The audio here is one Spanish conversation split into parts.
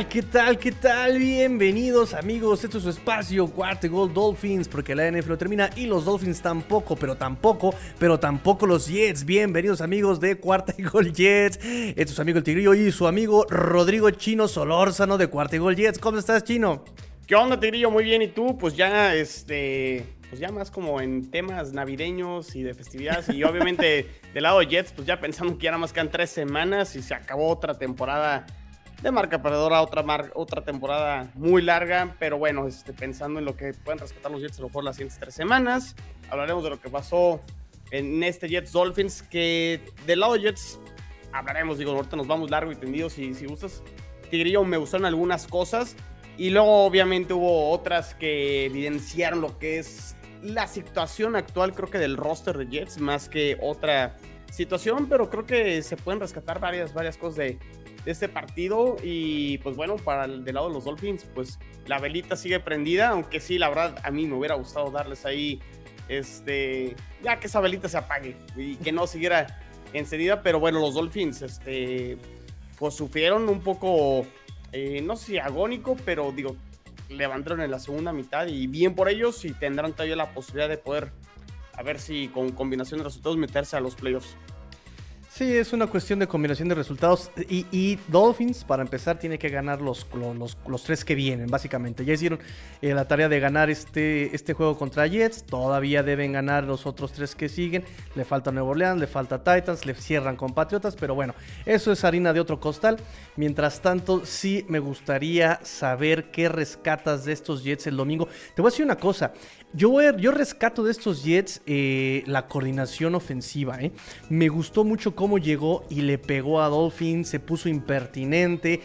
¿Qué tal? ¿Qué tal? ¿Qué tal? Bienvenidos amigos, esto es su espacio Cuarto Gol Dolphins, porque la NFL lo termina y los Dolphins tampoco, pero tampoco, pero tampoco los Jets. Bienvenidos amigos de Cuarta Gol Jets. Este es su amigo el Tigrillo y su amigo Rodrigo Chino Solórzano de Cuarta Gol Jets. ¿Cómo estás, Chino? ¿Qué onda, Tigrillo? Muy bien, ¿y tú? Pues ya, este, pues ya más como en temas navideños y de festividades. Y obviamente del lado de Jets, pues ya pensando que ya nada más quedan tres semanas y se acabó otra temporada de marca perdedora, otra, otra temporada muy larga, pero bueno, este, pensando en lo que pueden rescatar los Jets a lo mejor las siguientes tres semanas, hablaremos de lo que pasó en este Jets Dolphins, que del lado de Jets hablaremos, digo, ahorita nos vamos largo y tendido, si, si gustas. Tigrillo, me gustaron algunas cosas, y luego obviamente hubo otras que evidenciaron lo que es la situación actual, creo que del roster de Jets, más que otra situación, pero creo que se pueden rescatar varias, varias cosas de, de este partido. Y pues bueno, para el del lado de los Dolphins, pues la velita sigue prendida, aunque sí, la verdad, a mí me hubiera gustado darles ahí, este, ya que esa velita se apague y que no siguiera encendida. Pero bueno, los Dolphins, este, pues sufrieron un poco, eh, no sé agónico, pero digo, levantaron en la segunda mitad y bien por ellos y tendrán todavía la posibilidad de poder, a ver si con combinación de resultados meterse a los playoffs. Sí, es una cuestión de combinación de resultados. Y, Dolphins, para empezar, tiene que ganar los, los, tres que vienen, básicamente. Ya hicieron eh, la tarea de ganar este, este juego contra Jets. Todavía deben ganar los otros tres que siguen. Le falta Nuevo Orleans, le falta Titans, le cierran con Patriotas. Pero bueno, eso es harina de otro costal. Mientras tanto, sí me gustaría saber qué rescatas de estos Jets el domingo. Te voy a decir una cosa. Yo, yo rescato de estos Jets eh, la coordinación ofensiva. Eh. Me gustó mucho cómo llegó y le pegó a Dolphin, se puso impertinente.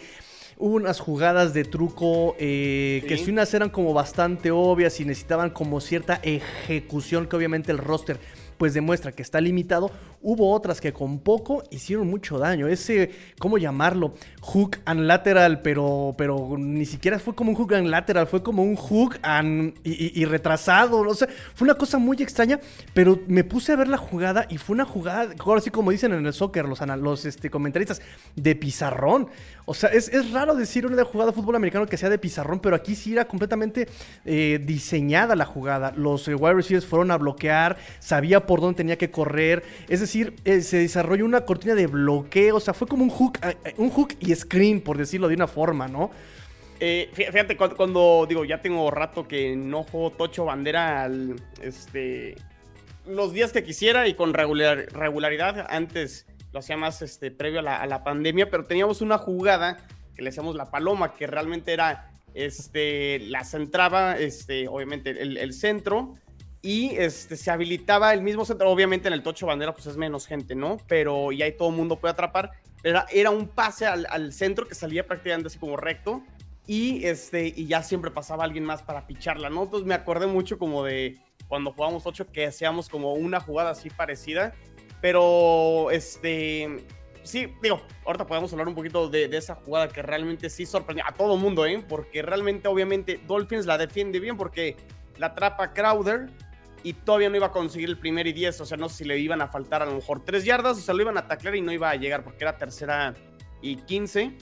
Hubo unas jugadas de truco eh, que si unas eran como bastante obvias y necesitaban como cierta ejecución que obviamente el roster pues demuestra que está limitado. Hubo otras que con poco hicieron mucho daño. Ese, ¿cómo llamarlo? Hook and lateral, pero, pero ni siquiera fue como un hook and lateral, fue como un hook and, y, retrasado. O sea, fue una cosa muy extraña, pero me puse a ver la jugada y fue una jugada, ahora sí como dicen en el soccer los, los este, comentaristas, de pizarrón. O sea, es, raro decir una jugada de fútbol americano que sea de pizarrón, pero aquí sí era completamente eh, diseñada la jugada. Los eh, wide receivers fueron a bloquear, sabía por dónde tenía que correr. Es decir, eh, se desarrolló una cortina de bloqueo. O sea, fue como un hook, eh, eh, un hook y screen, por decirlo de una forma, ¿no? fíjate, cuando, digo, ya tengo rato que no juego Tocho Bandera este, los días que quisiera y con regularidad. Antes lo hacía más este, previo a la, pandemia, pero teníamos una jugada que le decíamos la paloma, que realmente era, este, la centraba, este, obviamente, el centro y este, se habilitaba el mismo centro. Obviamente en el Tocho Bandera pues es menos gente, ¿no? Pero ya ahí todo el mundo puede atrapar. Era, era un pase al, centro que salía prácticamente así como recto y, este, y ya siempre pasaba alguien más para picharla, ¿no? Entonces me acordé mucho como de cuando jugábamos Tocho que hacíamos como una jugada así parecida. Pero, este, sí, digo, ahorita podemos hablar un poquito de, de, esa jugada que realmente sí sorprendió a todo mundo, ¿eh? Porque realmente, obviamente, Dolphins la defiende bien porque la atrapa Crowder y todavía no iba a conseguir el primer y 10, o sea, no sé si le iban a faltar a lo mejor tres yardas, o sea, lo iban a taclear y no iba a llegar porque era tercera y 15.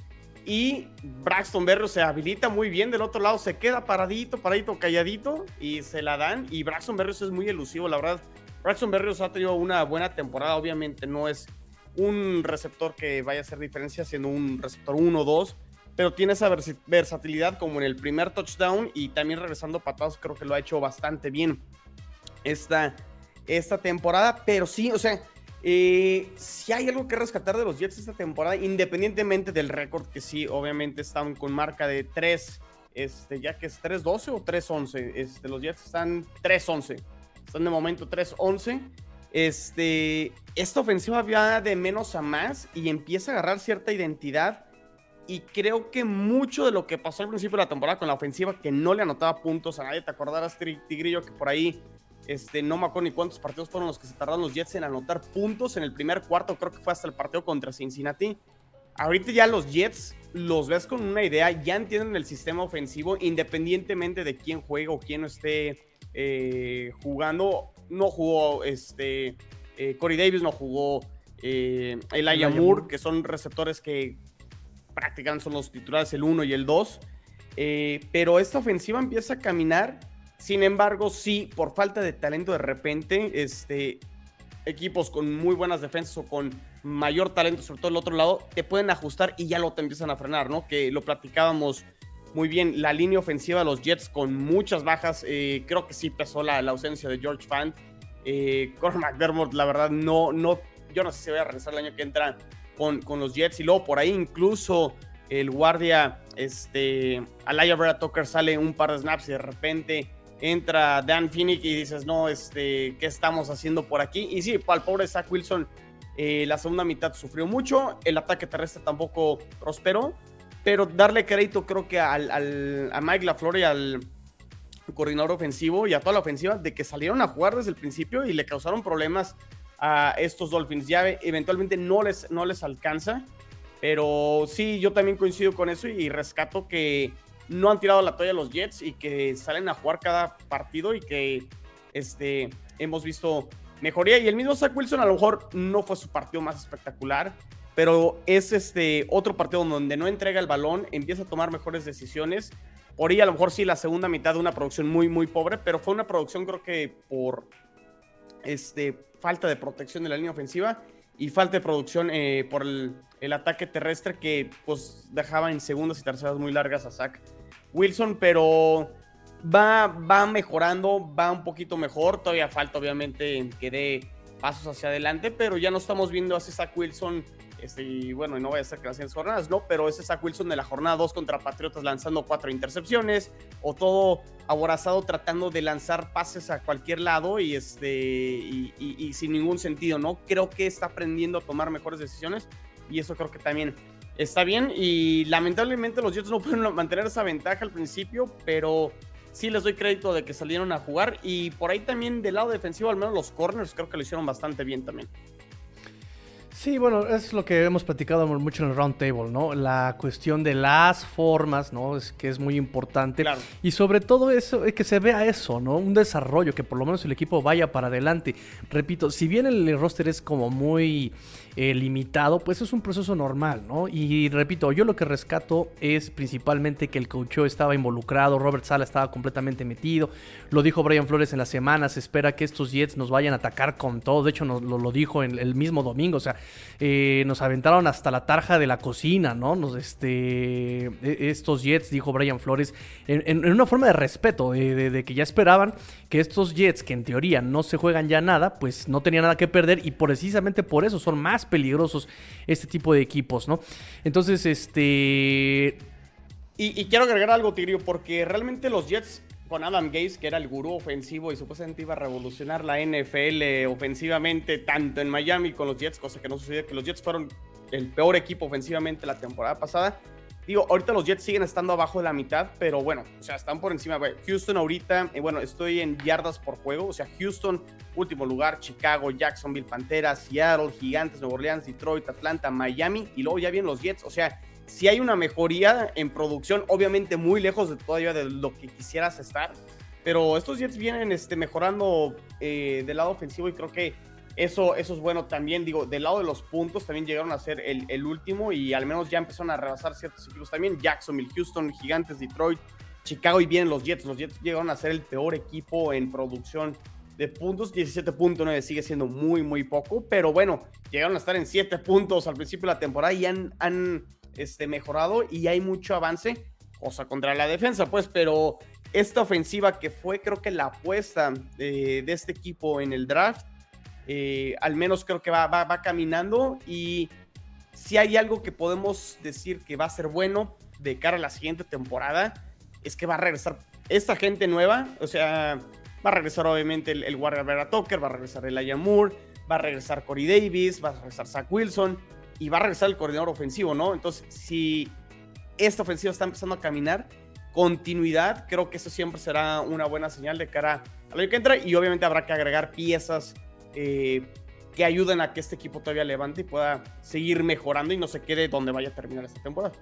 Y Braxton Berrios se habilita muy bien del otro lado, se queda paradito, paradito, calladito y se la dan. Y Braxton Berrios es muy elusivo, la verdad. Braxton Berrios ha tenido una buena temporada, obviamente no es un receptor que vaya a hacer diferencia siendo un receptor 1-2, pero tiene esa versatilidad como en el primer touchdown y también regresando patados, creo que lo ha hecho bastante bien esta, esta temporada. Pero sí, o sea, eh, si hay algo que rescatar de los Jets esta temporada, independientemente del récord, que sí, obviamente están con marca de 3, este, ya que es 3-12 o 3-11. Este, los Jets están 3-11. Están de momento 3-11. Este, esta ofensiva va de menos a más y empieza a agarrar cierta identidad. Y creo que mucho de lo que pasó al principio de la temporada con la ofensiva, que no le anotaba puntos a nadie, te acordarás, Tigrillo, que por ahí este, no me acuerdo ni cuántos partidos fueron los que se tardaron los Jets en anotar puntos en el primer cuarto, creo que fue hasta el partido contra Cincinnati. Ahorita ya los Jets los ves con una idea, ya entienden el sistema ofensivo, independientemente de quién juega o quién no esté eh, jugando. No jugó este, eh, Corey Davis, no jugó eh, Elijah Moore, que son receptores que prácticamente son los titulares el 1 y el 2. Eh, pero esta ofensiva empieza a caminar. Sin embargo, sí, por falta de talento de repente, este, equipos con muy buenas defensas o con mayor talento, sobre todo el otro lado, te pueden ajustar y ya lo te empiezan a frenar, ¿no? Que lo platicábamos muy bien. La línea ofensiva de los Jets con muchas bajas, eh, creo que sí pesó la, ausencia de George Fant. Eh, Corey McDermott, la verdad, no, no, yo no sé si voy a regresar el año que entra con, con los Jets. Y luego por ahí incluso el guardia, este, Alaya Vera Tucker sale un par de snaps y de repente entra Dan Finnick y dices, no, este, ¿qué estamos haciendo por aquí? Y sí, para el pobre Zach Wilson, eh, la segunda mitad sufrió mucho, el ataque terrestre tampoco prosperó, pero darle crédito creo que al, al, a Mike LaFleur y al coordinador ofensivo y a toda la ofensiva de que salieron a jugar desde el principio y le causaron problemas a estos Dolphins. Ya eventualmente no les, no les alcanza, pero sí, yo también coincido con eso y rescato que no han tirado la toalla los Jets y que salen a jugar cada partido y que este, hemos visto mejoría. Y el mismo Zach Wilson a lo mejor no fue su partido más espectacular, pero es este otro partido donde no entrega el balón, empieza a tomar mejores decisiones. Por ahí a lo mejor sí la segunda mitad de una producción muy, muy pobre, pero fue una producción creo que por este, falta de protección de la línea ofensiva y falta de producción eh, por el, ataque terrestre que pues dejaba en segundas y terceras muy largas a Zach Wilson, pero va, va mejorando, va un poquito mejor. Todavía falta, obviamente, que dé pasos hacia adelante, pero ya no estamos viendo a Zach Wilson. Este, y bueno, no voy a hacer que las siguientes jornadas, ¿no? Pero ese Zach Wilson de la jornada 2 contra Patriotas lanzando cuatro intercepciones, o todo aborazado tratando de lanzar pases a cualquier lado y, este, y, y sin ningún sentido, ¿no? Creo que está aprendiendo a tomar mejores decisiones y eso creo que también está bien. Y lamentablemente los Jets no pueden mantener esa ventaja al principio, pero sí les doy crédito de que salieron a jugar. Y por ahí también del lado defensivo, al menos los corners, creo que lo hicieron bastante bien también. Sí, bueno, es lo que hemos platicado mucho en el round table, ¿no? La cuestión de las formas, ¿no? Es que es muy importante. Y sobre todo eso, que se vea eso, ¿no? Un desarrollo, que por lo menos el equipo vaya para adelante. Repito, si bien el roster es como muy eh, limitado, pues es un proceso normal, ¿no? Y repito, yo lo que rescato es principalmente que el coacheo estaba involucrado, Robert Sala estaba completamente metido, lo dijo Brian Flores en la semana, se espera que estos Jets nos vayan a atacar con todo, de hecho nos, lo, dijo en, el mismo domingo, o sea, eh, nos aventaron hasta la tarja de la cocina, ¿no? Nos, este, e, estos Jets, dijo Brian Flores, en, una forma de respeto, de, que ya esperaban que estos Jets, que en teoría no se juegan ya nada, pues no tenían nada que perder y precisamente por eso son más peligrosos este tipo de equipos, ¿no? Entonces, este... Y, quiero agregar algo, Tigrio, porque realmente los Jets con Adam Gaze, que era el gurú ofensivo y supuestamente iba a revolucionar la NFL ofensivamente, tanto en Miami con los Jets, cosa que no sucedió, que los Jets fueron el peor equipo ofensivamente la temporada pasada. Digo, ahorita los Jets siguen estando abajo de la mitad, pero bueno, o sea, están por encima. Houston ahorita, eh, bueno, estoy en yardas por juego, o sea, Houston, último lugar, Chicago, Jacksonville, Panteras, Seattle, Gigantes, Nueva Orleans, Detroit, Atlanta, Miami, y luego ya vienen los Jets, o sea, si hay una mejoría en producción, obviamente muy lejos de todavía de lo que quisieras estar, pero estos Jets vienen este, mejorando eh, del lado ofensivo y creo que eso, eso es bueno también, digo, del lado de los puntos también llegaron a ser el, último y al menos ya empezaron a rebasar ciertos equipos también. Jacksonville, Houston, Gigantes, Detroit, Chicago y bien los Jets. Los Jets llegaron a ser el peor equipo en producción de puntos. 17.9 sigue siendo muy, muy poco, pero bueno, llegaron a estar en 7 puntos al principio de la temporada y han, han este, mejorado y hay mucho avance, cosa contra la defensa, pues, pero esta ofensiva que fue creo que la apuesta de este equipo en el draft eh, al menos creo que va, va, caminando. Y si hay algo que podemos decir que va a ser bueno de cara a la siguiente temporada, es que va a regresar esta gente nueva, o sea, va a regresar obviamente el, Warrior Vera Tucker, va a regresar el Aya Moore, va a regresar Corey Davis, va a regresar Zach Wilson y va a regresar el coordinador ofensivo, ¿no? Entonces, si esta ofensiva está empezando a caminar, continuidad, creo que eso siempre será una buena señal de cara a lo que entra y obviamente habrá que agregar piezas eh, que ayuden a que este equipo todavía levante y pueda seguir mejorando y no se quede donde vaya a terminar esta temporada.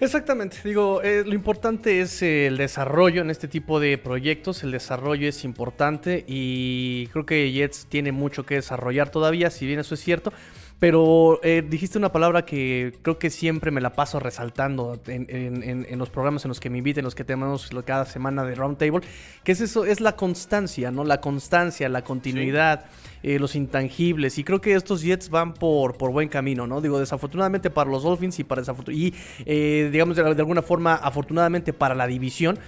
Exactamente, digo, eh, lo importante es el desarrollo en este tipo de proyectos, el desarrollo es importante y creo que Jets tiene mucho que desarrollar todavía, si bien eso es cierto, Pero eh, dijiste una palabra que creo que siempre me la paso resaltando en, los programas en los que me inviten, los que tenemos cada semana de Roundtable, que es eso, es la constancia, ¿no? La constancia, la continuidad, eh, los intangibles. Y creo que estos Jets van por, por buen camino, ¿no? Digo, desafortunadamente para los Dolphins y para y eh, digamos de, alguna forma, afortunadamente para la división.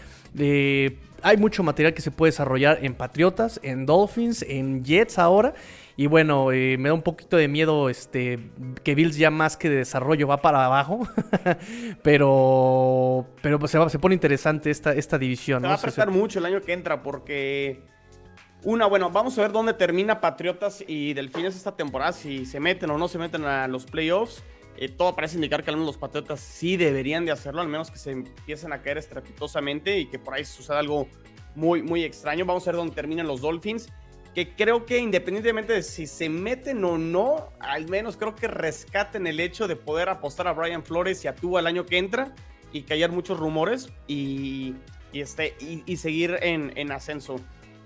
hay mucho material que se puede desarrollar en Patriotas, en Dolphins, en Jets ahora. Y bueno, eh, me da un poquito de miedo este, que Bills ya más que de desarrollo va para abajo. pero pero pues se, se pone interesante esta, esta división. Se va a prestar mucho el año que entra porque... Una, bueno, vamos a ver dónde termina Patriotas y Delfines esta temporada, si se meten o no se meten a los playoffs. Eh, todo parece indicar que al menos los Patriotas sí deberían de hacerlo, al menos que se empiecen a caer estrepitosamente y que por ahí suceda algo muy, muy extraño. Vamos a ver dónde terminan los Dolphins que creo que independientemente de si se meten o no, al menos creo que rescaten el hecho de poder apostar a Brian Flores y a Tua el año que entra y callar muchos rumores y, este, y, seguir en, en, ascenso.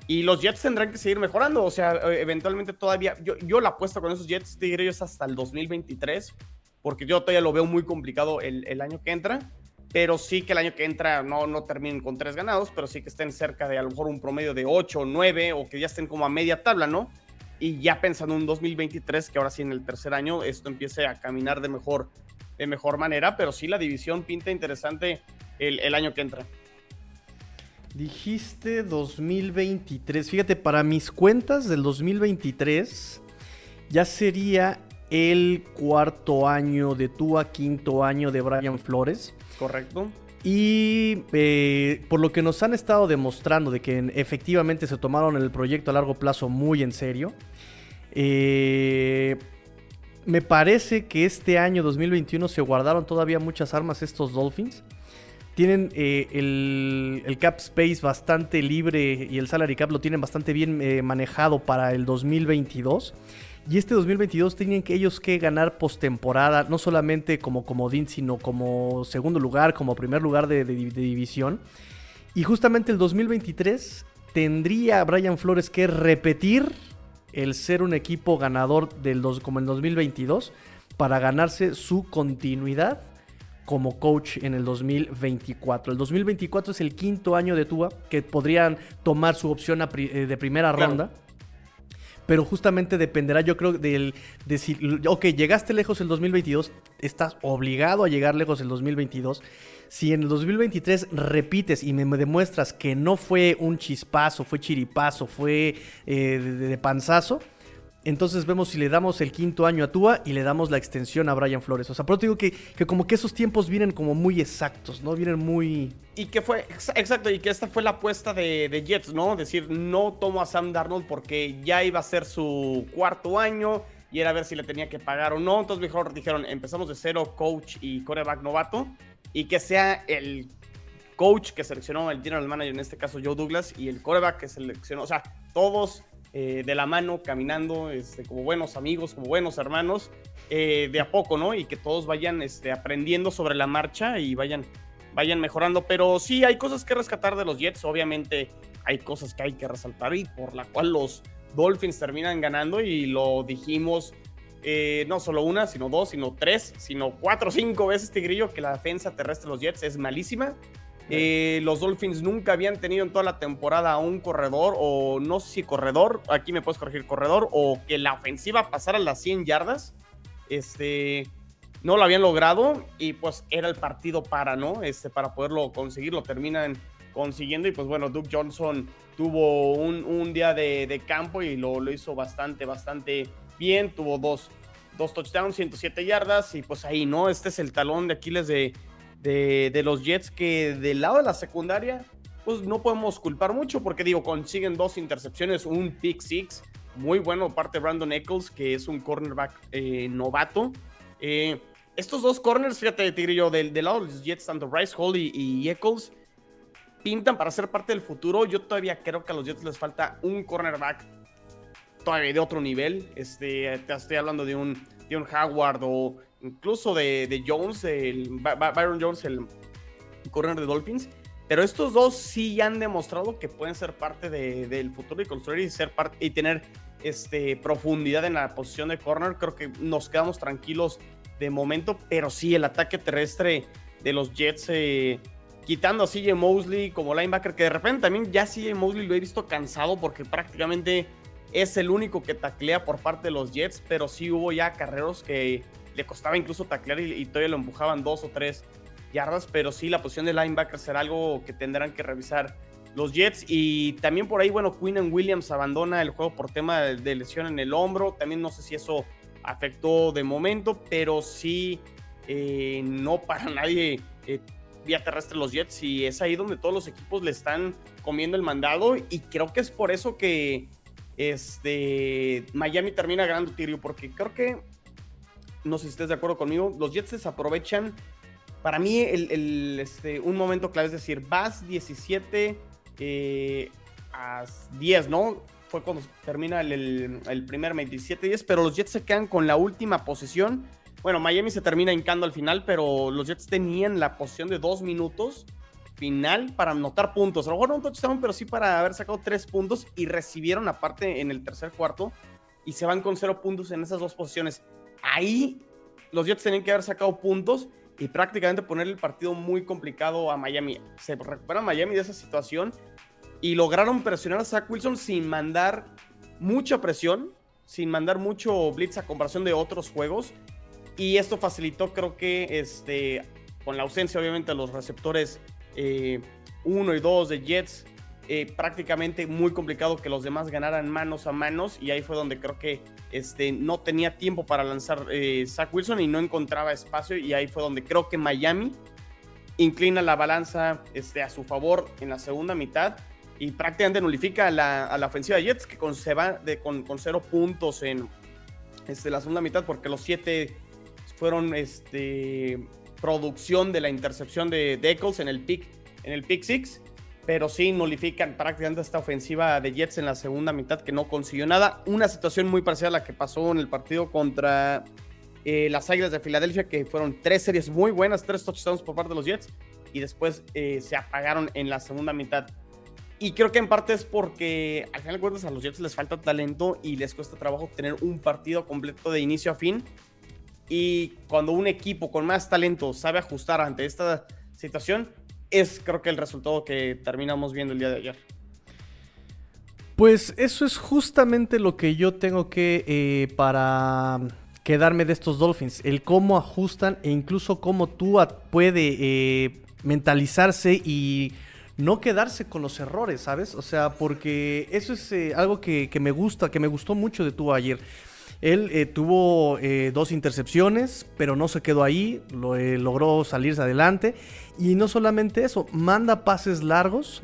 Y los Jets tendrán que seguir mejorando, o sea, eventualmente todavía, yo, yo la apuesto con esos Jets, te diré yo, hasta el 2023, porque yo todavía lo veo muy complicado el, el año que entra pero sí que el año que entra no, no terminen con tres ganados, pero sí que estén cerca de a lo mejor un promedio de 8 o 9 o que ya estén como a media tabla, ¿no? Y ya pensando en un 2023, que ahora sí en el tercer año esto empiece a caminar de mejor, de mejor manera, pero sí la división pinta interesante el, el año que entra. Dijiste 2023, fíjate, para mis cuentas del 2023 ya sería el cuarto año de Tua, quinto año de Brian Flores. Correcto. Y eh, por lo que nos han estado demostrando de que efectivamente se tomaron el proyecto a largo plazo muy en serio, eh, me parece que este año 2021 se guardaron todavía muchas armas estos Dolphins. Tienen eh, el, el, cap space bastante libre y el salary cap lo tienen bastante bien manejado para el 2022. Y este 2022 tenían que ellos que ganar postemporada, no solamente como comodín, sino como segundo lugar, como primer lugar de, división. Y justamente el 2023 tendría Brian Flores que repetir el ser un equipo ganador del dos, como en 2022 para ganarse su continuidad como coach en el 2024. El 2024 es el quinto año de Tua que podrían tomar su opción eh, de primera ronda pero justamente dependerá, yo creo, del de si, ok, llegaste lejos el 2022, estás obligado a llegar lejos el 2022. Si en el 2023 repites y me, demuestras que no fue un chispazo, fue chiripazo, fue eh, de panzazo, entonces vemos si le damos el quinto año a Tua y le damos la extensión a Brian Flores. O sea, pero te digo que, que como que esos tiempos vienen como muy exactos, ¿no? Vienen muy... Y que fue, exacto, y que esta fue la apuesta de, Jets, ¿no? Decir, no tomo a Sam Darnold porque ya iba a ser su cuarto año y era ver si le tenía que pagar o no. Entonces mejor dijeron, empezamos de cero, coach y coreback novato, y que sea el coach que seleccionó el general manager, en este caso Joe Douglas, y el coreback que seleccionó, o sea, todos eh, de la mano, caminando este, como buenos amigos, como buenos hermanos, eh, de a poco, ¿no? Y que todos vayan este, aprendiendo sobre la marcha y vayan, vayan mejorando. Pero sí, hay cosas que rescatar de los Jets. Obviamente hay cosas que hay que resaltar y por la cual los Dolphins terminan ganando y lo dijimos eh, no solo una, sino dos, sino tres, sino cuatro o cinco veces, Tigrillo, que la defensa terrestre de los Jets es malísima. Eh, los Dolphins nunca habían tenido en toda la temporada un corredor, o no sé si corredor, aquí me puedes corregir, corredor, o que la ofensiva pasara las 100 yardas. Este, no lo habían logrado y pues era el partido para, ¿no? Este, para poderlo conseguir, lo terminan consiguiendo y pues bueno, Duke Johnson tuvo un, día de, campo y lo, lo, hizo bastante, bastante bien, tuvo dos, dos touchdowns, 107 yardas y pues ahí, ¿no? Este es el talón de Aquiles de, de, los Jets que del lado de la secundaria, pues no podemos culpar mucho porque digo, consiguen dos intercepciones, un pick six, muy bueno parte de Brandon Eccles, que es un cornerback eh, novato. Eh, estos dos corners, fíjate, Tigrillo, del, del lado de los Jets, tanto Bryce Hall y, Eccles, pintan para ser parte del futuro. Yo todavía creo que a los Jets les falta un cornerback todavía de otro nivel. Este, te estoy hablando de un, de un Howard o incluso de, Jones, el Byron Jones, el corner de Dolphins. Pero estos dos sí han demostrado que pueden ser parte del futuro y construir y ser parte y tener este, profundidad en la posición de corner. Creo que nos quedamos tranquilos de momento, pero sí, el ataque terrestre de los Jets, eh, quitando a CJ Mosley como linebacker, que de repente también ya CJ Mosley lo he visto cansado porque prácticamente es el único que taclea por parte de los Jets, pero sí hubo ya carreros que le costaba incluso taclear y, todavía lo empujaban dos o tres yardas, pero sí la posición de linebacker será algo que tendrán que revisar los Jets. Y también por ahí, bueno, Quinn Williams abandona el juego por tema de, lesión en el hombro. También no sé si eso afectó de momento, pero sí, eh, no para nadie eh, vía terrestre los Jets. Y es ahí donde todos los equipos le están comiendo el mandado. Y creo que es por eso que este, Miami termina ganando Tirio, porque creo que, no sé si estés de acuerdo conmigo, los Jets desaprovechan. Para mí, el, este, un momento clave es decir, vas 17 eh, a 10, ¿no? Fue cuando termina el, el primer 27-10, pero los Jets se quedan con la última posición. Bueno, Miami se termina hincando al final, pero los Jets tenían la posición de dos minutos final para anotar puntos. A lo no un touchdown, pero sí para haber sacado tres puntos y recibieron aparte en el tercer cuarto y se van con cero puntos en esas dos posiciones. Ahí los Jets tenían que haber sacado puntos y prácticamente poner el partido muy complicado a Miami. Se recupera Miami de esa situación y lograron presionar a Zach Wilson sin mandar mucha presión, sin mandar mucho blitz a comparación de otros juegos. Y esto facilitó, creo que, este, con la ausencia obviamente de los receptores 1 eh, y 2 de Jets, eh, prácticamente muy complicado que los demás ganaran manos a manos y ahí fue donde creo que este, no tenía tiempo para lanzar eh, Zach Wilson y no encontraba espacio y ahí fue donde creo que Miami inclina la balanza este, a su favor en la segunda mitad y prácticamente nulifica a la, ofensiva de Jets que con, se va de, con, cero puntos en este, la segunda mitad porque los siete fueron este, producción de la intercepción de Eccles en el pick en el pick six pero sí nulifican prácticamente esta ofensiva de Jets en la segunda mitad que no consiguió nada. Una situación muy parecida a la que pasó en el partido contra eh, las Águilas de Filadelfia, que fueron tres series muy buenas, tres touchdowns por parte de los Jets, y después eh, se apagaron en la segunda mitad. Y creo que en parte es porque al final de cuentas a los Jets les falta talento y les cuesta trabajo tener un partido completo de inicio a fin. Y cuando un equipo con más talento sabe ajustar ante esta situación, es creo que el resultado que terminamos viendo el día de ayer. Pues eso es justamente lo que yo tengo que eh, para quedarme de estos Dolphins, el cómo ajustan e incluso cómo tú puede eh, mentalizarse y no quedarse con los errores, ¿sabes? O sea, porque eso es eh, algo que, que, me gusta, que me gustó mucho de tú ayer. Él eh, tuvo eh, dos intercepciones, pero no se quedó ahí, eh, logró salirse adelante. Y no solamente eso, manda pases largos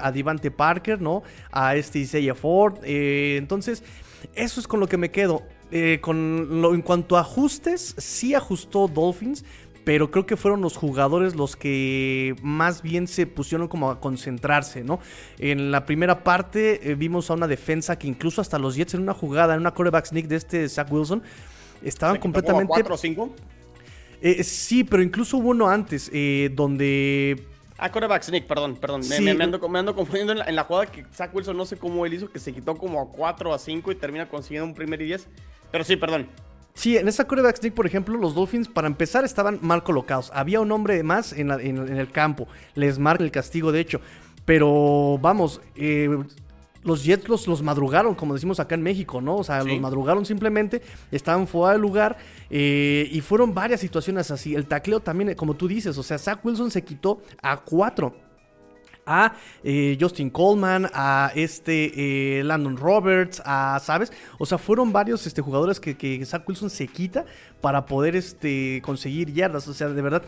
a Divante Parker, ¿no? A este Isaiah Ford. entonces, eso es con lo que me quedo. con en cuanto a ajustes, sí ajustó Dolphins, pero creo que fueron los jugadores los que más bien se pusieron como a concentrarse, ¿no? En la primera parte eh, vimos a una defensa que incluso hasta los Jets en una jugada, en una quarterback sneak de este Zach Wilson, estaban completamente... ¿Cuatro o cinco? Eh, sí, pero incluso hubo uno antes, eh, donde... Ah, quarterback sneak, perdón, perdón. Me, ando, confundiendo en la, jugada que Zach Wilson no sé cómo él hizo, que se quitó como a 4 a 5 y termina consiguiendo un primer y 10. Pero sí, perdón. Sí, en esa quarterback sneak, por ejemplo, los Dolphins, para empezar, estaban mal colocados. Había un hombre más en, el campo. Les marca el castigo, de hecho. Pero vamos, eh, los Jets los, madrugaron, como decimos acá en México, ¿no? O sea, los madrugaron simplemente, estaban fuera del lugar eh, y fueron varias situaciones así. El tacleo también, como tú dices, o sea, Zach Wilson se quitó a cuatro a eh, Justin Coleman, a este eh, Landon Roberts, a, ¿sabes? O sea, fueron varios este, jugadores que, que Zach Wilson se quita para poder este, conseguir yardas, o sea, de verdad.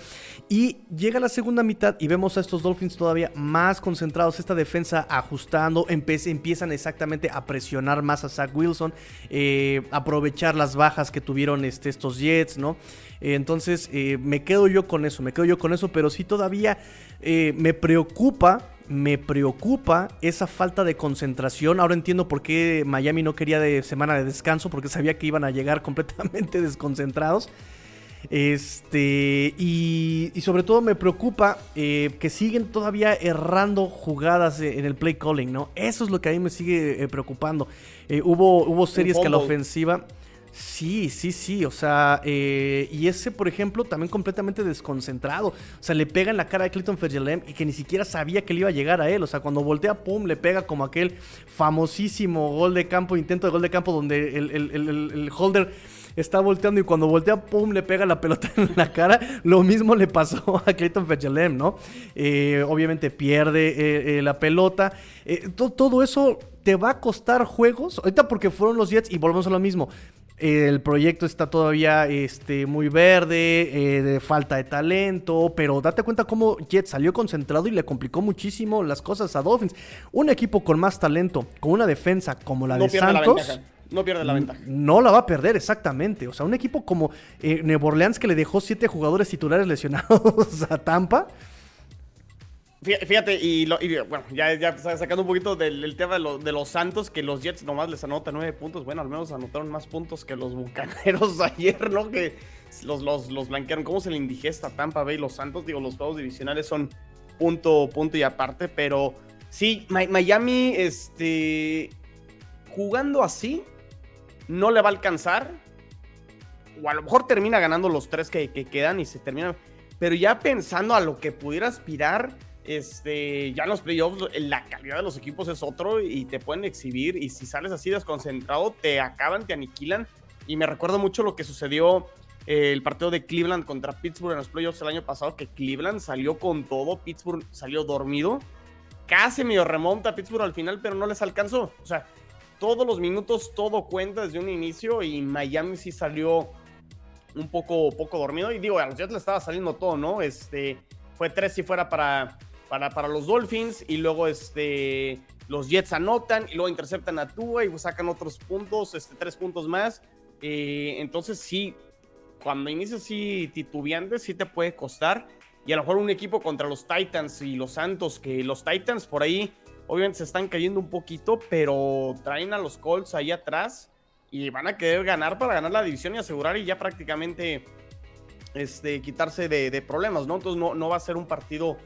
Y llega la segunda mitad y vemos a estos Dolphins todavía más concentrados, esta defensa ajustando, empiezan exactamente a presionar más a Zach Wilson, eh, aprovechar las bajas que tuvieron este, estos Jets, ¿no? entonces, me quedo yo con eso, me quedo yo con eso, pero sí todavía eh, me preocupa, me preocupa esa falta de concentración. Ahora entiendo por qué Miami no quería de semana de descanso, porque sabía que iban a llegar completamente desconcentrados. Este, y, sobre todo me preocupa eh, que siguen todavía errando jugadas en el play calling, ¿no? Eso es lo que a mí me sigue eh, preocupando. Eh, hubo, hubo series que a la ofensiva Sí, sí, sí, o sea, eh, y ese, por ejemplo, también completamente desconcentrado. O sea, le pega en la cara a Clayton Fergelem y que ni siquiera sabía que le iba a llegar a él. O sea, cuando voltea, pum, le pega como aquel famosísimo gol de campo, intento de gol de campo donde el, holder está volteando y cuando voltea, pum, le pega la pelota en la cara. Lo mismo le pasó a Clayton Fergelem, ¿no? Eh, obviamente pierde eh, la pelota. todo eso te va a costar juegos. Ahorita porque fueron los Jets y volvemos a lo mismo el proyecto está todavía este, muy verde, eh, de falta de talento, pero date cuenta cómo Jet salió concentrado y le complicó muchísimo las cosas a Dolphins. Un equipo con más talento, con una defensa como la de Santos. no pierde la ventaja. No la va a perder, exactamente. O sea, un equipo como eh, Nuevo Orleans que le dejó siete jugadores titulares lesionados a Tampa Fíjate, y, bueno, ya, ya sacando un poquito del, tema de, los Santos, que los Jets nomás les anotan nueve puntos. Bueno, al menos anotaron más puntos que los Bucaneros ayer, ¿no? Que los, los, los blanquearon. ¿Cómo se le indigesta Tampa Bay los Santos? Digo, los juegos divisionales son punto, punto y aparte, pero sí, Miami, este, jugando así, no le va a alcanzar. O a lo mejor termina ganando los tres que, que quedan y se termina. Pero ya pensando a lo que pudiera aspirar este, ya en los playoffs la calidad de los equipos es otro y te pueden exhibir. Y si sales así desconcentrado te acaban, te aniquilan. Y me recuerdo mucho lo que sucedió eh, el partido de Cleveland contra Pittsburgh en los playoffs el año pasado que Cleveland salió con todo, Pittsburgh salió dormido, casi medio remonta a Pittsburgh al final pero no les alcanzó, o sea, todos los minutos todo cuenta desde un inicio y Miami sí salió un poco, poco dormido. Y digo, a los Jets le estaba saliendo todo, ¿no? Este, fue tres si fuera para para, los Dolphins y luego este, los Jets anotan y luego interceptan a Tua y sacan otros puntos, este, tres puntos más. Eh, entonces sí, cuando inicias así titubeante sí te puede costar. Y a lo mejor un equipo contra los Titans y los Santos, que los Titans por ahí obviamente se están cayendo un poquito, pero traen a los Colts ahí atrás y van a querer ganar para ganar la división y asegurar y ya prácticamente este, quitarse de, problemas, ¿no? Entonces no, no va a ser un partido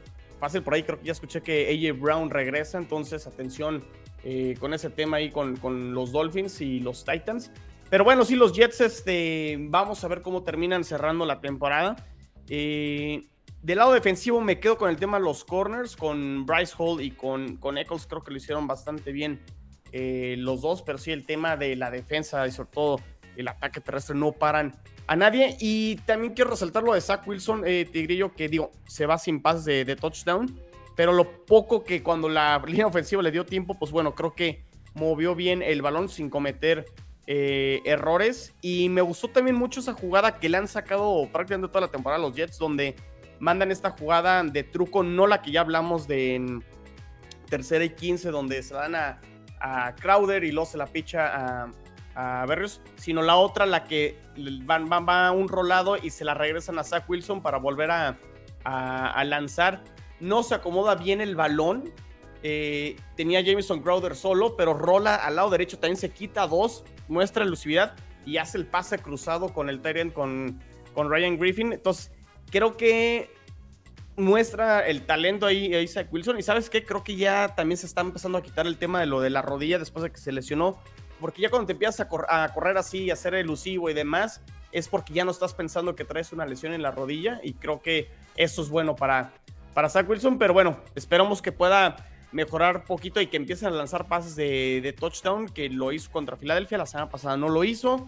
fácil por ahí. Creo que ya escuché que AJ Brown regresa, entonces atención eh, con ese tema ahí con, los Dolphins y los Titans. Pero bueno, sí, los Jets, este, vamos a ver cómo terminan cerrando la temporada. Eh, del lado defensivo me quedo con el tema de los corners, con Bryce Hall y con, con Eccles, creo que lo hicieron bastante bien eh, los dos, pero sí el tema de la defensa y sobre todo el ataque terrestre no paran a nadie. Y también quiero resaltar lo de Zach Wilson, eh, Tigrillo, que digo, se va sin paz de, touchdown. Pero lo poco que cuando la línea ofensiva le dio tiempo, pues bueno, creo que movió bien el balón sin cometer eh, errores. Y me gustó también mucho esa jugada que le han sacado prácticamente toda la temporada los Jets, donde mandan esta jugada de truco, no la que ya hablamos de en tercera y quince, donde se dan a, a Crowder y luego se la picha a, a Berrios, sino la otra, la que va un rolado y se la regresan a Zach Wilson para volver a, a, lanzar. No se acomoda bien el balón. Eh, tenía Jameson Crowder solo, pero rola al lado derecho, también se quita dos, muestra elusividad y hace el pase cruzado con el Tyrant con, con Ryan Griffin. Entonces, creo que muestra el talento ahí, Zach Wilson. Y sabes qué, creo que ya también se está empezando a quitar el tema de lo de la rodilla después de que se lesionó porque ya cuando te empiezas a, correr así, a ser elusivo y demás, es porque ya no estás pensando que traes una lesión en la rodilla y creo que eso es bueno para, para Zach Wilson, pero bueno, esperamos que pueda mejorar poquito y que empiecen a lanzar pases de, touchdown, que lo hizo contra Filadelfia, la semana pasada no lo hizo.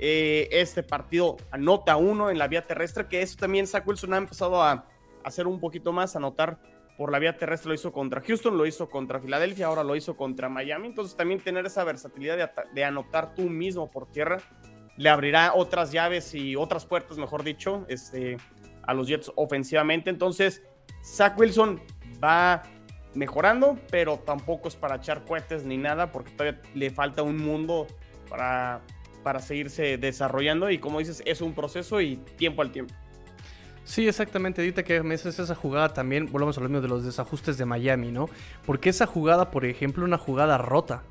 Eh, este partido anota uno en la vía terrestre, que eso también Zach Wilson ha empezado a hacer un poquito más, anotar por la vía terrestre lo hizo contra Houston, lo hizo contra Filadelfia, ahora lo hizo contra Miami. Entonces también tener esa versatilidad de, anotar tú mismo por tierra le abrirá otras llaves y otras puertas, mejor dicho, este, a los Jets ofensivamente. Entonces, Zach Wilson va mejorando, pero tampoco es para echar cohetes ni nada, porque todavía le falta un mundo para, para seguirse desarrollando. Y como dices, es un proceso y tiempo al tiempo. Sí, exactamente. Ahorita que me haces esa jugada también, volvemos a lo mismo de los desajustes de Miami, ¿no? Porque esa jugada, por ejemplo, una jugada rota.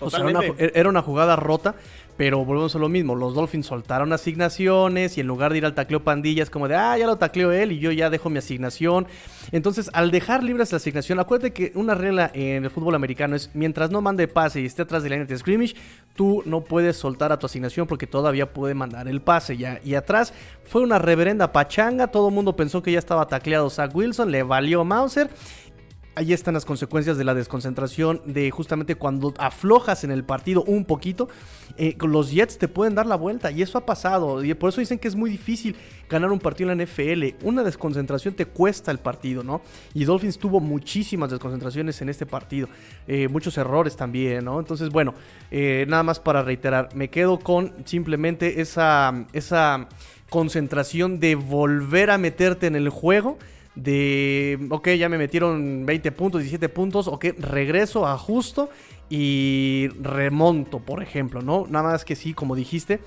O sea, era una, jugada rota, pero volvemos a lo mismo. Los Dolphins soltaron asignaciones y en lugar de ir al tacleo pandillas, como de, ah, ya lo tacleo él y yo ya dejo mi asignación. Entonces, al dejar libres la asignación, acuérdate que una regla en el fútbol americano es mientras no mande pase y esté atrás de la línea de scrimmage, tú no puedes soltar a tu asignación porque todavía puede mandar el pase. Ya. Y atrás fue una reverenda pachanga. Todo el mundo pensó que ya estaba tacleado Zach Wilson, le valió Mauser ahí están las consecuencias de la desconcentración, de justamente cuando aflojas en el partido un poquito, eh, los Jets te pueden dar la vuelta y eso ha pasado. Y por eso dicen que es muy difícil ganar un partido en la NFL. Una desconcentración te cuesta el partido, ¿no? Y Dolphins tuvo muchísimas desconcentraciones en este partido, eh, muchos errores también, ¿no? Entonces, bueno, eh, nada más para reiterar, me quedo con simplemente esa, esa concentración de volver a meterte en el juego de, ok, ya me metieron 20 puntos, 17 puntos, ok, regreso, ajusto y remonto, por ejemplo, ¿no? Nada más que sí, como dijiste,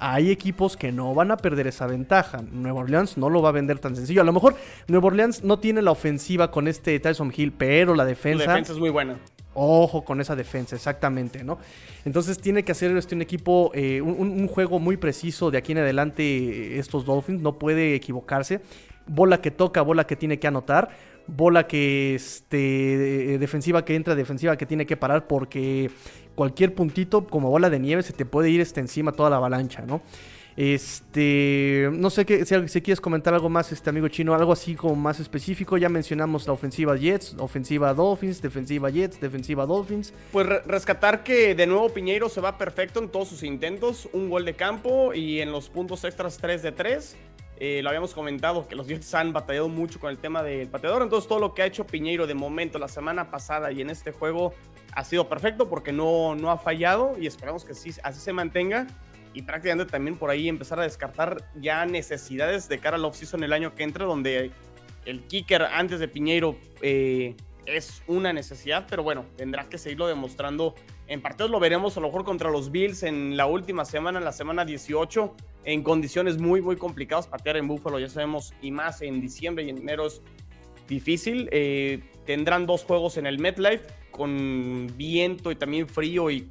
hay equipos que no van a perder esa ventaja. Nueva Orleans no lo va a vender tan sencillo. A lo mejor Nueva Orleans no tiene la ofensiva con este Tyson Hill, pero la defensa... La defensa es muy buena. Ojo con esa defensa, exactamente, ¿no? Entonces tiene que hacer este un equipo, eh, un, juego muy preciso de aquí en adelante eh, estos Dolphins, no puede equivocarse bola que toca, bola que tiene que anotar, bola que este, defensiva que entra, defensiva que tiene que parar, porque cualquier puntito como bola de nieve se te puede ir este, encima toda la avalancha, ¿no? Este, no sé qué, si, quieres comentar algo más, este amigo chino, algo así como más específico. Ya mencionamos la ofensiva Jets, ofensiva Dolphins, defensiva Jets, defensiva Dolphins. Pues rescatar que de nuevo Piñeiro se va perfecto en todos sus intentos, un gol de campo y en los puntos extras 3 de 3. Eh, lo habíamos comentado que los Jets han batallado mucho con el tema del pateador. Entonces, todo lo que ha hecho Piñeiro de momento la semana pasada y en este juego ha sido perfecto porque no, no ha fallado y esperamos que sí, así se mantenga. Y prácticamente también por ahí empezar a descartar ya necesidades de cara al offseason el año que entra, donde el kicker antes de Piñeiro eh, es una necesidad, pero bueno, tendrá que seguirlo demostrando en partidos. Lo veremos a lo mejor contra los Bills en la última semana, en la semana 18 en condiciones muy, muy complicadas. Patear en Búfalo, ya sabemos, y más en diciembre y en enero es difícil. Eh, tendrán dos juegos en el MetLife con viento y también frío y,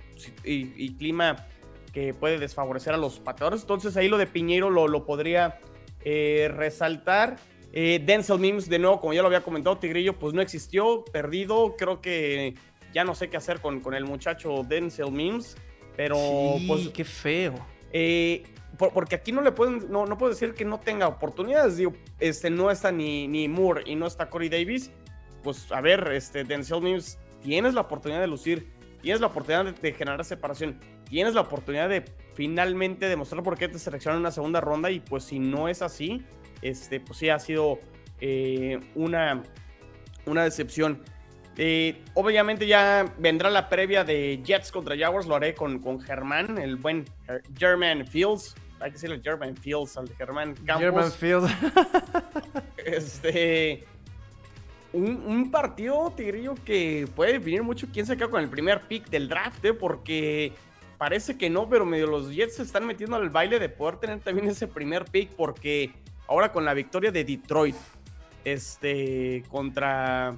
clima que puede desfavorecer a los pateadores. Entonces ahí lo de Piñero lo, podría eh, resaltar. Eh, Denzel Mims, de nuevo, como ya lo había comentado, Tigrillo, pues no existió, perdido. Creo que ya no sé qué hacer con, con el muchacho Denzel Mims. Pero, sí, pues. qué feo. Eh, porque aquí no le pueden, no, no puedo decir que no tenga oportunidades. Digo, este, no está ni, ni Moore y no está Corey Davis. Pues a ver, este, Denzel Mims, tienes la oportunidad de lucir, tienes la oportunidad de, generar separación, tienes la oportunidad de finalmente demostrar por qué te seleccionan en una segunda ronda. Y pues si no es así, este, pues sí ha sido eh, una, una decepción. Eh, obviamente ya vendrá la previa de Jets contra Jaguars, lo haré con, con Germán, el buen German Fields. Hay que decirle German Fields al Germán Campos. German Fields. este. Un, partido, Tigrillo, que puede definir mucho quién se queda con el primer pick del draft, ¿eh? porque parece que no, pero medio los Jets se están metiendo al baile de poder tener también ese primer pick, porque ahora con la victoria de Detroit este, contra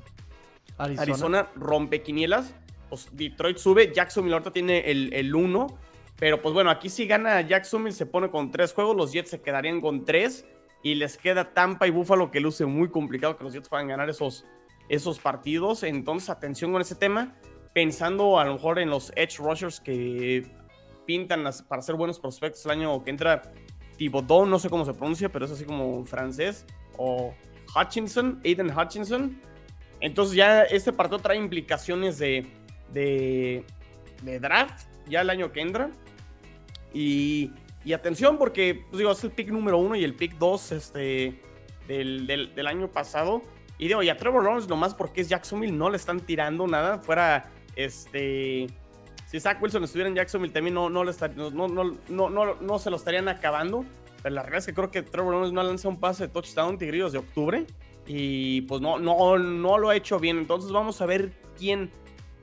Arizona, rompe quinielas. Pues Detroit sube, Jacksonville ahorita tiene el 1. pero pues bueno, aquí si gana Jacksonville se pone con tres juegos, los Jets se quedarían con tres. Y les queda Tampa y Buffalo que luce muy complicado que los Jets puedan ganar esos, esos partidos. Entonces atención con ese tema. Pensando a lo mejor en los Edge Rushers que pintan para ser buenos prospectos el año que entra. Thibodeau, no sé cómo se pronuncia, pero es así como francés. O Hutchinson, Aiden Hutchinson entonces ya este partido trae implicaciones de, de, draft ya el año que entra. Y, atención porque, pues digo, es el pick número uno y el pick dos este, del, año pasado. Y digo, y a Trevor Lawrence nomás porque es Jacksonville no le están tirando nada. Fuera, este... Si Zach Wilson estuviera en Jacksonville también no, no, no, se lo estarían acabando. Pero la realidad es que creo que Trevor Lawrence no lanza un pase de touchdown tigrillos de octubre y pues no, no, no lo ha hecho bien. Entonces vamos a ver quién,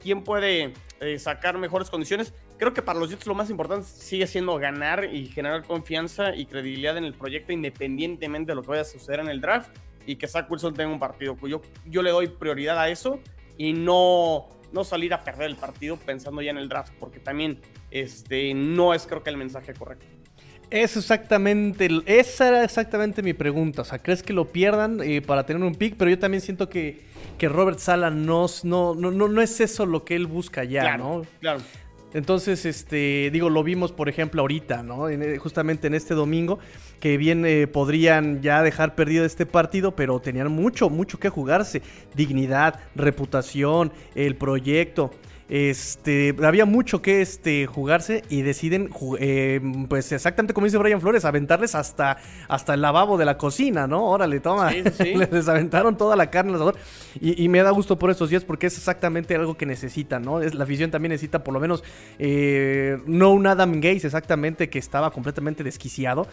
quién puede eh, sacar mejores condiciones. Creo que para los Jets lo más importante sigue siendo ganar y generar confianza y credibilidad en el proyecto independientemente de lo que vaya a suceder en el draft y que Zach Wilson tenga un partido. Yo, yo le doy prioridad a eso y no no salir a perder el partido pensando ya en el draft, porque también este, no es creo que el mensaje correcto. Es exactamente, esa era exactamente mi pregunta. O sea, ¿crees que lo pierdan eh, para tener un pick? Pero yo también siento que, que Robert Sala no, no, no, no, es eso lo que él busca ya, ¿no? Claro. Entonces, este, digo, lo vimos, por ejemplo, ahorita, ¿no? Eh, justamente en este domingo, que bien eh, podrían ya dejar perdido este partido, pero tenían mucho, mucho que jugarse. Dignidad, reputación, el proyecto. Este, había mucho que este, jugarse y deciden, eh, pues exactamente como dice Brian Flores, aventarles hasta, hasta el lavabo de la cocina, ¿no? Órale, toma. Les aventaron toda la carne al asador. Y, me da gusto por estos días porque es exactamente algo que necesitan, ¿no? Es, la afición también necesita por lo menos eh, no un Adam Gaze exactamente que estaba completamente desquiciado.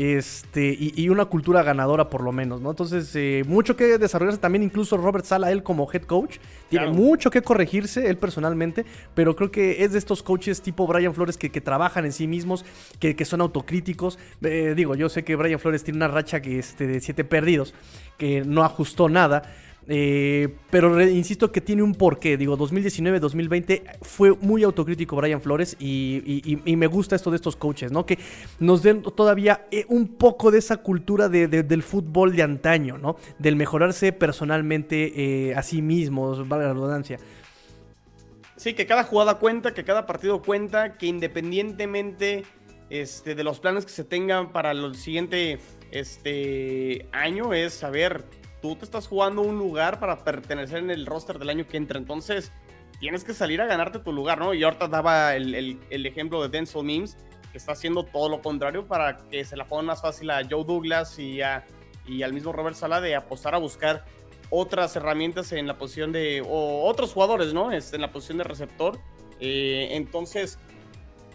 Este, y, una cultura ganadora por lo menos, ¿no? Entonces, eh, mucho que desarrollarse también, incluso Robert Sala, él como head coach, tiene mucho que corregirse, él personalmente pero creo que es de estos coaches tipo Brian Flores que, trabajan en sí mismos, que, son autocríticos. Eh, digo, yo sé que Brian Flores tiene una racha que, este, de siete perdidos, que no ajustó nada. Eh, pero insisto que tiene un porqué. Digo, 2019-2020 fue muy autocrítico Brian Flores y, me gusta esto de estos coaches, ¿no? Que nos den todavía eh, un poco de esa cultura del fútbol de antaño, ¿no? Del mejorarse personalmente a sí mismos, valga la redundancia. Sí, que cada jugada cuenta, que cada partido cuenta, que independientemente este, de los planes que se tengan para el siguiente este, año, es saber, tú te estás jugando un lugar para pertenecer en el roster del año que entra. Entonces, tienes que salir a ganarte tu lugar, ¿no? Y ahorita daba el, ejemplo de Denzel Mims, que está haciendo todo lo contrario para que se la ponga más fácil a Joe Douglas y, y al mismo Robert Sala de apostar a buscar otras herramientas en la posición de, o otros jugadores, ¿no? Este, en la posición de receptor. Eh, entonces,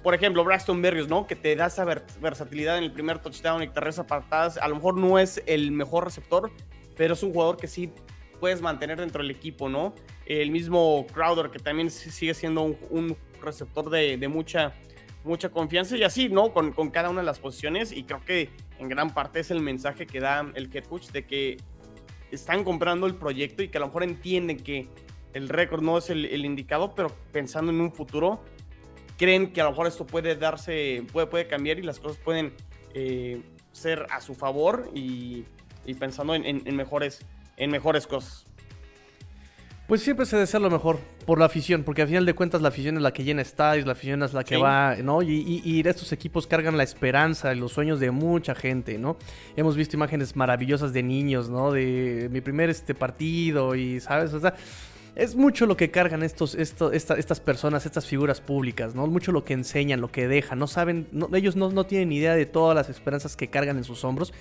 por ejemplo, Braxton Berrios, ¿no? Que te da esa versatilidad en el primer touchdown y te regresa patadas. A lo mejor no es el mejor receptor, pero es un jugador que sí puedes mantener dentro del equipo, ¿no? El mismo Crowder, que también sigue siendo un, receptor de, mucha, mucha confianza y así, ¿no? Con, con, cada una de las posiciones y creo que en gran parte es el mensaje que da el head coach de que están comprando el proyecto y que a lo mejor entienden que el récord no es el, indicado, pero pensando en un futuro, creen que a lo mejor esto puede darse, puede, puede cambiar y las cosas pueden eh, ser a su favor y, pensando en, mejores, en mejores cosas. Pues siempre se desea lo mejor por la afición, porque al final de cuentas la afición es la que llena estadios, la afición es la que va, ¿no? Y, y, estos equipos cargan la esperanza y los sueños de mucha gente, ¿no? Hemos visto imágenes maravillosas de niños, ¿no? De mi primer este partido y, ¿sabes? O sea, es mucho lo que cargan estos, estas personas, estas figuras públicas, ¿no? Mucho lo que enseñan, lo que dejan, no saben, ellos no, no tienen idea de todas las esperanzas que cargan en sus hombros.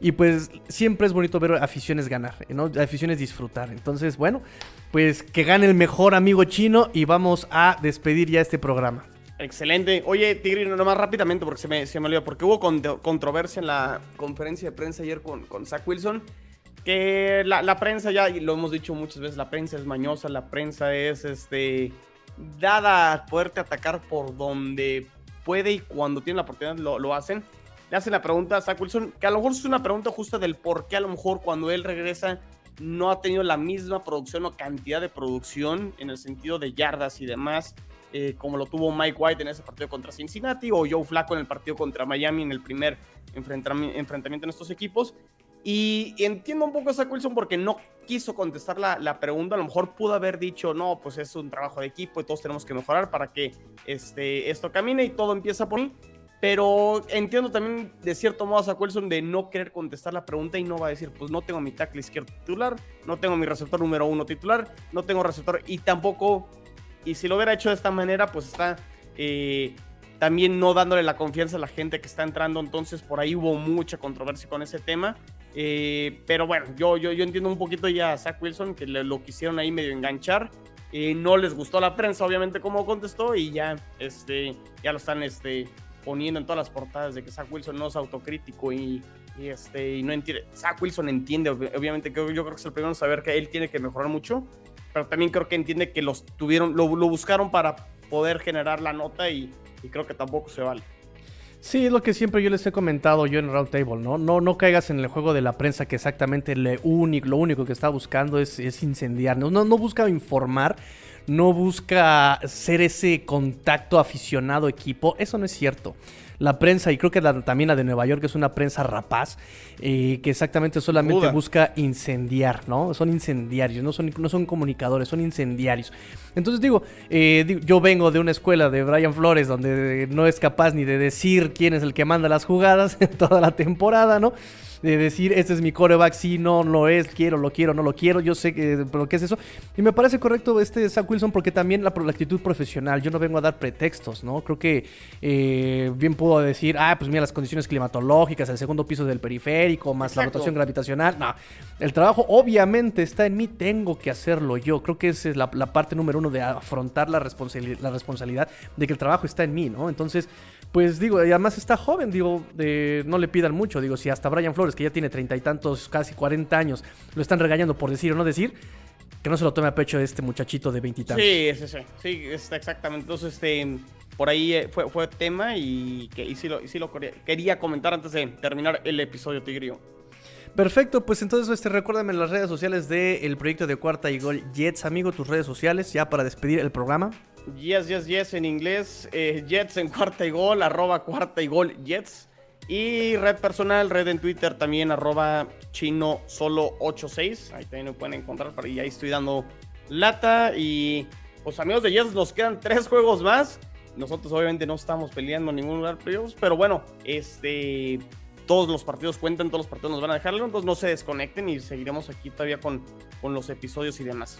Y pues siempre es bonito ver aficiones ganar, ¿no? Aficiones disfrutar. Entonces, bueno, pues que gane el mejor amigo chino y vamos a despedir ya este programa. Excelente. Oye, Tigri, nomás rápidamente porque se me, se me olvidó, porque hubo controversia en la conferencia de prensa ayer con, con Zach Wilson, que la, la, prensa ya, y lo hemos dicho muchas veces, la prensa es mañosa, la prensa es este dada a poderte atacar por donde puede y cuando tiene la oportunidad lo, lo hacen le hacen la pregunta a Zach Wilson, que a lo mejor es una pregunta justa del por qué a lo mejor cuando él regresa no ha tenido la misma producción o cantidad de producción en el sentido de yardas y demás, eh, como lo tuvo Mike White en ese partido contra Cincinnati o Joe Flacco en el partido contra Miami en el primer enfrentamiento en estos equipos. Y, entiendo un poco a Zach Wilson porque no quiso contestar la, la, pregunta. A lo mejor pudo haber dicho, no, pues es un trabajo de equipo y todos tenemos que mejorar para que este, esto camine y todo empieza por mí. Pero entiendo también de cierto modo a Wilson de no querer contestar la pregunta y no va a decir, pues no tengo mi tackle izquierdo titular, no tengo mi receptor número uno titular, no tengo receptor y tampoco, y si lo hubiera hecho de esta manera, pues está eh, también no dándole la confianza a la gente que está entrando, entonces por ahí hubo mucha controversia con ese tema. Eh, pero bueno, yo, yo, yo entiendo un poquito ya a Zach Wilson que lo quisieron ahí medio enganchar. Eh, no les gustó la prensa, obviamente, cómo contestó y ya, este, ya lo están este, poniendo en todas las portadas de que Zach Wilson no es autocrítico y, este, y no entiende. Zach Wilson entiende, obviamente, que yo creo que es el primero en saber que él tiene que mejorar mucho, pero también creo que entiende que los tuvieron, lo, buscaron para poder generar la nota y, creo que tampoco se vale. Sí, es lo que siempre yo les he comentado yo en Roundtable, ¿no? No, no caigas en el juego de la prensa que exactamente lo único, lo único que está buscando es, es incendiar, no, no busca informar, no busca ser ese contacto aficionado equipo. Eso no es cierto la prensa, y creo que también la de Nueva York es una prensa rapaz, eh, que exactamente solamente busca incendiar, ¿no? Son incendiarios, no son, no son comunicadores, son incendiarios. Entonces digo, eh, yo vengo de una escuela de Brian Flores donde no es capaz ni de decir quién es el que manda las jugadas en toda la temporada, ¿no? De decir, este es mi coreback, sí, no, no es, quiero, lo quiero, no lo quiero, yo sé que, pero ¿qué es eso? Y me parece correcto este Zach Wilson porque también la, la actitud profesional, yo no vengo a dar pretextos, ¿no? Creo que eh, bien puedo decir, ah, pues mira las condiciones climatológicas, el segundo piso del periférico, más la rotación gravitacional, no, el trabajo obviamente está en mí, tengo que hacerlo yo, creo que esa es la, parte número uno de afrontar la, la responsabilidad de que el trabajo está en mí, ¿no? Entonces, pues digo, y además está joven, digo, no le pidan mucho, digo, si hasta Brian Flores, que ya tiene treinta y tantos, casi cuarenta años, lo están regañando por decir o no decir, que no se lo tome a pecho este muchachito de veintitantos. Sí, sí, sí, sí, está exactamente. Entonces, este, por ahí eh, fue, fue tema y, que, y sí, lo, y sí lo quería comentar antes de terminar el episodio Tigrio. Perfecto, pues entonces este, recuérdame las redes sociales del proyecto de Cuarta y Gol Jets, amigo, tus redes sociales, ya para despedir el programa. Yes, yes, yes en inglés. Eh, Jets en cuarta y gol, arroba cuarta y gol Jets. Y red personal, red en Twitter también, arroba chino solo 86. Ahí también me pueden encontrar, y ahí estoy dando lata. Y pues amigos de Jets, nos quedan tres juegos más. Nosotros obviamente no estamos peleando en ningún lugar pero bueno, este todos los partidos cuentan, todos los partidos nos van a dejarlo, entonces no se desconecten y seguiremos aquí todavía con, con los episodios y demás.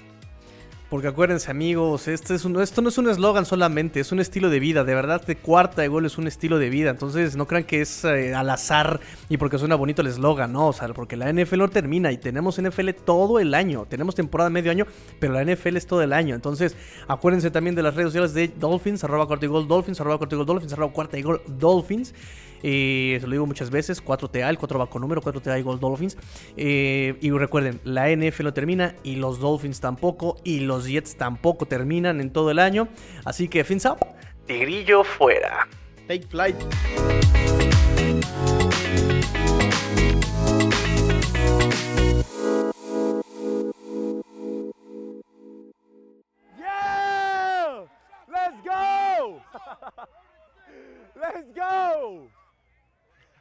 Porque acuérdense amigos, este es esto no es un eslogan solamente, es un estilo de vida. De verdad, de cuarta de gol es un estilo de vida. Entonces no crean que es eh, al azar y porque suena bonito el eslogan, no. O sea, porque la NFL no termina y tenemos NFL todo el año. Tenemos temporada medio año, pero la NFL es todo el año. Entonces acuérdense también de las redes sociales de Dolphins, arroba cuarta y gol Dolphins, arroba cuarta y gol Dolphins, arroba cuarta y gol Dolphins. Eh, se lo digo muchas veces, 4TA, el 4 va con número, 4TA y Gold Dolphins. Eh, y recuerden, la NFL no termina y los Dolphins tampoco y los Jets tampoco terminan en todo el año. Así que, fins up, Tigrillo fuera. Take flight. Let's go!